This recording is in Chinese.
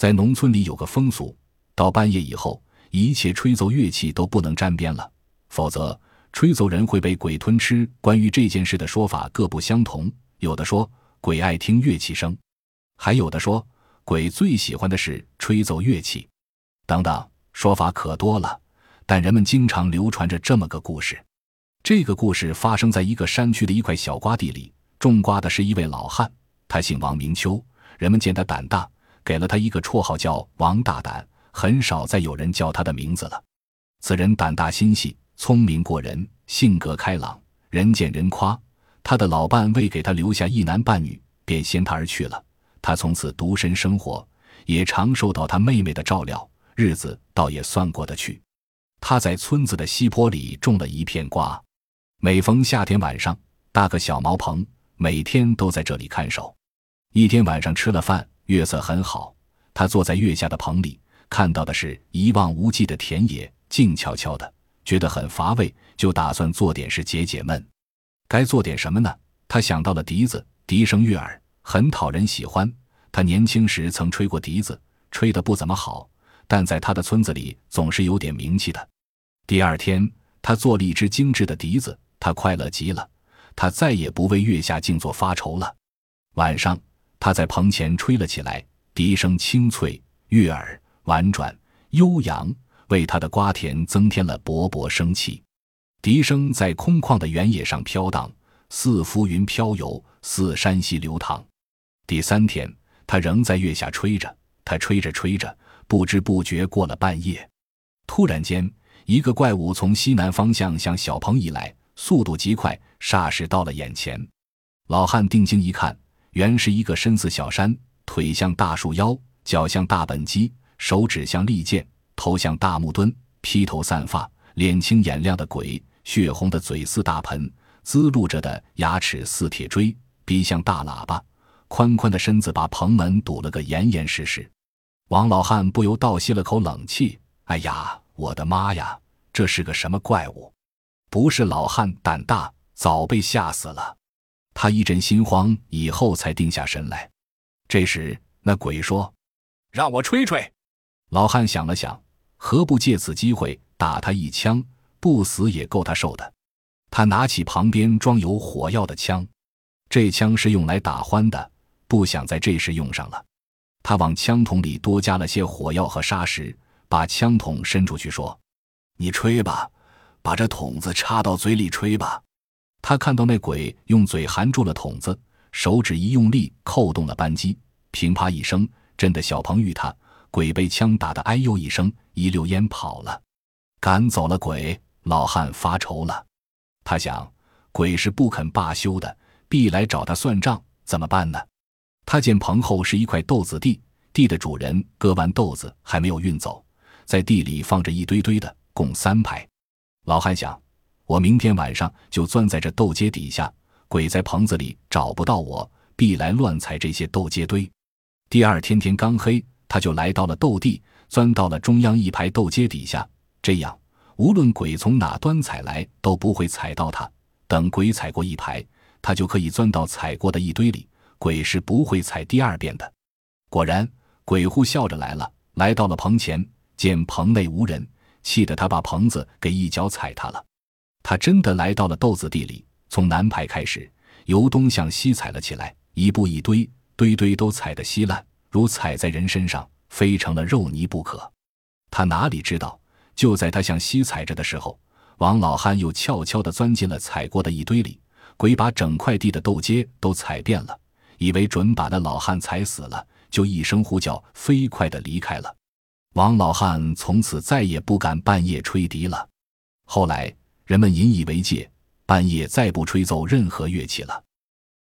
在农村里有个风俗，到半夜以后，一切吹奏乐器都不能沾边了，否则吹奏人会被鬼吞吃。关于这件事的说法各不相同，有的说鬼爱听乐器声，还有的说鬼最喜欢的是吹奏乐器，等等，说法可多了。但人们经常流传着这么个故事。这个故事发生在一个山区的一块小瓜地里，种瓜的是一位老汉，他姓王名秋。人们见他胆大，给了他一个绰号叫王大胆，很少再有人叫他的名字了。此人胆大心细，聪明过人，性格开朗，人见人夸。他的老伴为给他留下一男半女，便先他而去了。他从此独身生活，也常受到他妹妹的照料，日子倒也算过得去。他在村子的西坡里种了一片瓜。每逢夏天晚上，搭个小茅棚，每天都在这里看守。一天晚上吃了饭，月色很好，他坐在月下的棚里，看到的是一望无际的田野，静悄悄的，觉得很乏味，就打算做点事解解闷。该做点什么呢？他想到了笛子，笛声悦耳，很讨人喜欢。他年轻时曾吹过笛子，吹得不怎么好，但在他的村子里总是有点名气的。第二天，他做了一支精致的笛子。他快乐极了，他再也不为月下静坐发愁了。晚上，他在棚前吹了起来，笛声清脆、悦耳、婉转、悠扬，为他的瓜田增添了勃勃生气。笛声在空旷的原野上飘荡，似浮云飘游，似山溪流淌。第三天，他仍在月下吹着，他吹着吹着，不知不觉过了半夜。突然间，一个怪物从西南方向向小棚移来。速度极快，霎时到了眼前。老汉定睛一看，原是一个身似小山、腿像大树腰、脚像大本鸡、手指像利剑、头像大木墩、披头散发、脸青眼亮的鬼，血红的嘴似大盆，滋露着的牙齿似铁锥，鼻像大喇叭，宽宽的身子把棚门堵了个严严实实。王老汉不由倒吸了口冷气：“哎呀，我的妈呀，这是个什么怪物？”不是老汉胆大，早被吓死了。他一阵心慌，以后才定下神来。这时，那鬼说：“让我吹吹。”老汉想了想，何不借此机会打他一枪，不死也够他受的。他拿起旁边装有火药的枪，这枪是用来打欢的，不想在这时用上了。他往枪筒里多加了些火药和沙石，把枪筒伸出去说：“你吹吧。”把这筒子插到嘴里吹吧。他看到那鬼用嘴含住了筒子，手指一用力扣动了扳机，噼啪一声，震得小鹏遇他。鬼被枪打得哎呦一声，一溜烟跑了。赶走了鬼，老汉发愁了。他想，鬼是不肯罢休的，必来找他算账，怎么办呢？他见棚后是一块豆子地，地的主人割完豆子还没有运走，在地里放着一堆堆的，共三排。老汉想，我明天晚上就钻在这豆秸底下，鬼在棚子里找不到我，必来乱踩这些豆秸堆。第二天天刚黑，他就来到了豆地，钻到了中央一排豆秸底下。这样，无论鬼从哪端踩来，都不会踩到他。等鬼踩过一排，他就可以钻到踩过的一堆里，鬼是不会踩第二遍的。果然，鬼户笑着来了，来到了棚前，见棚内无人。气得他把棚子给一脚踩塌了。他真的来到了豆子地里，从南排开始，由东向西踩了起来，一步一堆，堆堆都踩得稀烂，如踩在人身上，非成了肉泥不可。他哪里知道，就在他向西踩着的时候，王老汉又悄悄地钻进了踩过的一堆里。鬼把整块地的豆秸都踩遍了，以为准把那老汉踩死了，就一声呼叫，飞快地离开了。王老汉从此再也不敢半夜吹笛了。后来人们引以为戒，半夜再不吹奏任何乐器了。